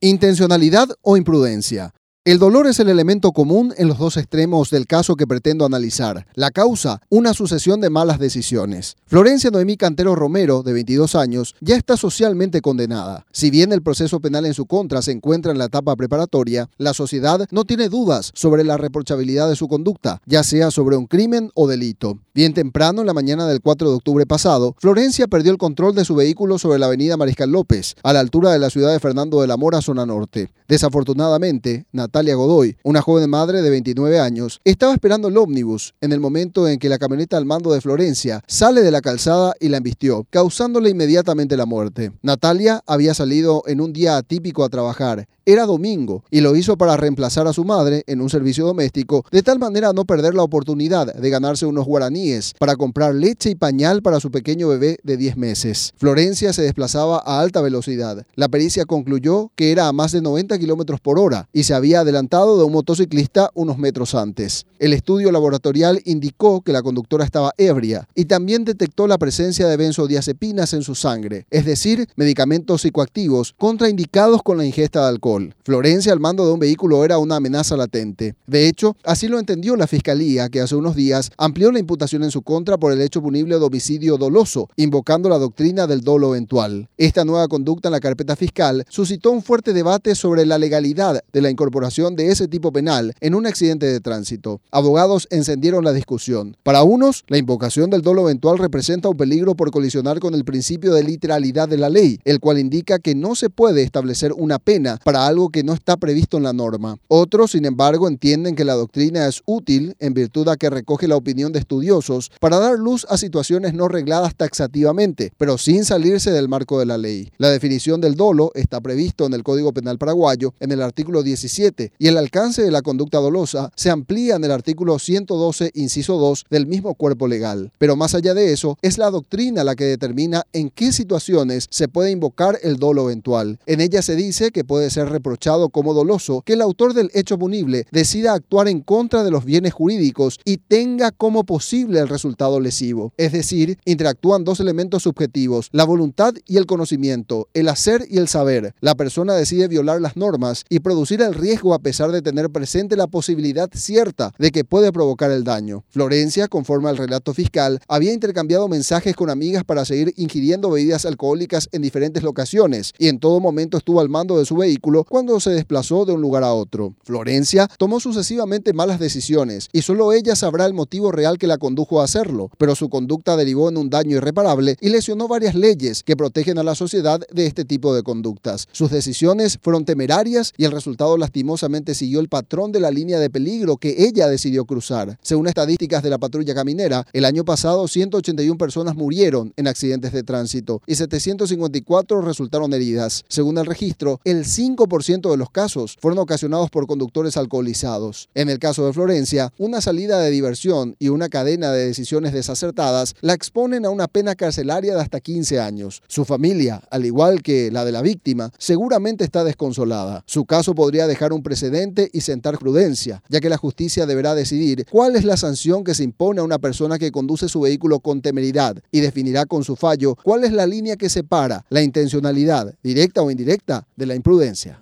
Intencionalidad o imprudencia. El dolor es el elemento común en los dos extremos del caso que pretendo analizar. La causa, una sucesión de malas decisiones. Florencia Noemí Cantero Romero, de 22 años, ya está socialmente condenada. Si bien el proceso penal en su contra se encuentra en la etapa preparatoria, la sociedad no tiene dudas sobre la reprochabilidad de su conducta, ya sea sobre un crimen o delito. Bien temprano, en la mañana del 4 de octubre pasado, Florencia perdió el control de su vehículo sobre la avenida Mariscal López, a la altura de la ciudad de Fernando de la Mora, zona norte. Desafortunadamente, Natalia Godoy, una joven madre de 29 años, estaba esperando el ómnibus en el momento en que la camioneta al mando de Florencia sale de la calzada y la embistió, causándole inmediatamente la muerte. Natalia había salido en un día atípico a trabajar era domingo y lo hizo para reemplazar a su madre en un servicio doméstico, de tal manera no perder la oportunidad de ganarse unos guaraníes para comprar leche y pañal para su pequeño bebé de 10 meses. Florencia se desplazaba a alta velocidad. La pericia concluyó que era a más de 90 kilómetros por hora y se había adelantado de un motociclista unos metros antes. El estudio laboratorial indicó que la conductora estaba ebria y también detectó la presencia de benzodiazepinas en su sangre, es decir, medicamentos psicoactivos contraindicados con la ingesta de alcohol. Florencia al mando de un vehículo era una amenaza latente. De hecho, así lo entendió la Fiscalía, que hace unos días amplió la imputación en su contra por el hecho punible de homicidio doloso, invocando la doctrina del dolo eventual. Esta nueva conducta en la carpeta fiscal suscitó un fuerte debate sobre la legalidad de la incorporación de ese tipo penal en un accidente de tránsito. Abogados encendieron la discusión. Para unos, la invocación del dolo eventual representa un peligro por colisionar con el principio de literalidad de la ley, el cual indica que no se puede establecer una pena para algo que no está previsto en la norma. Otros, sin embargo, entienden que la doctrina es útil en virtud a que recoge la opinión de estudiosos para dar luz a situaciones no regladas taxativamente, pero sin salirse del marco de la ley. La definición del dolo está previsto en el Código Penal paraguayo en el artículo 17 y el alcance de la conducta dolosa se amplía en el artículo 112, inciso 2 del mismo cuerpo legal. Pero más allá de eso, es la doctrina la que determina en qué situaciones se puede invocar el dolo eventual. En ella se dice que puede ser reprochado como doloso que el autor del hecho punible decida actuar en contra de los bienes jurídicos y tenga como posible el resultado lesivo. Es decir, interactúan dos elementos subjetivos, la voluntad y el conocimiento, el hacer y el saber. La persona decide violar las normas y producir el riesgo a pesar de tener presente la posibilidad cierta de que puede provocar el daño. Florencia, conforme al relato fiscal, había intercambiado mensajes con amigas para seguir ingiriendo bebidas alcohólicas en diferentes locaciones y en todo momento estuvo al mando de su vehículo cuando se desplazó de un lugar a otro. Florencia tomó sucesivamente malas decisiones y solo ella sabrá el motivo real que la condujo a hacerlo, pero su conducta derivó en un daño irreparable y lesionó varias leyes que protegen a la sociedad de este tipo de conductas. Sus decisiones fueron temerarias y el resultado lastimosamente siguió el patrón de la línea de peligro que ella decidió cruzar. Según estadísticas de la patrulla caminera, el año pasado 181 personas murieron en accidentes de tránsito y 754 resultaron heridas. Según el registro, el 5 ciento de los casos fueron ocasionados por conductores alcoholizados. En el caso de Florencia, una salida de diversión y una cadena de decisiones desacertadas la exponen a una pena carcelaria de hasta 15 años. Su familia, al igual que la de la víctima, seguramente está desconsolada. Su caso podría dejar un precedente y sentar prudencia, ya que la justicia deberá decidir cuál es la sanción que se impone a una persona que conduce su vehículo con temeridad y definirá con su fallo cuál es la línea que separa la intencionalidad, directa o indirecta, de la imprudencia.